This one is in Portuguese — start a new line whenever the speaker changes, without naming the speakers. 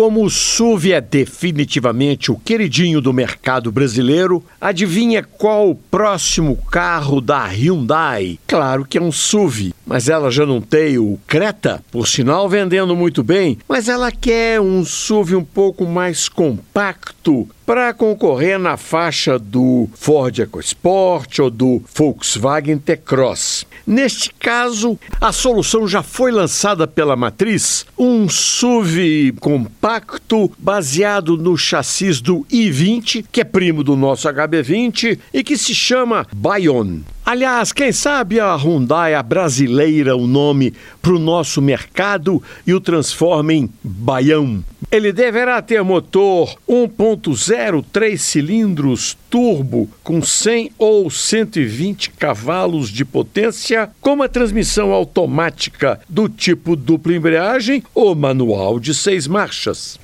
como o SUV é definitivamente o queridinho do mercado brasileiro, adivinha qual o próximo carro da Hyundai? Claro que é um SUV, mas ela já não tem o Creta, por sinal vendendo muito bem, mas ela quer um SUV um pouco mais compacto para concorrer na faixa do Ford EcoSport ou do Volkswagen T-Cross. Neste caso, a solução já foi lançada pela matriz, um SUV compacto baseado no chassis do i20, que é primo do nosso HB20 e que se chama Bayon. Aliás, quem sabe a Hyundai a brasileira o nome para o nosso mercado e o transforma em Baião. Ele deverá ter motor 1.0 3 cilindros turbo com 100 ou 120 cavalos de potência, com uma transmissão automática do tipo dupla embreagem ou manual de seis marchas.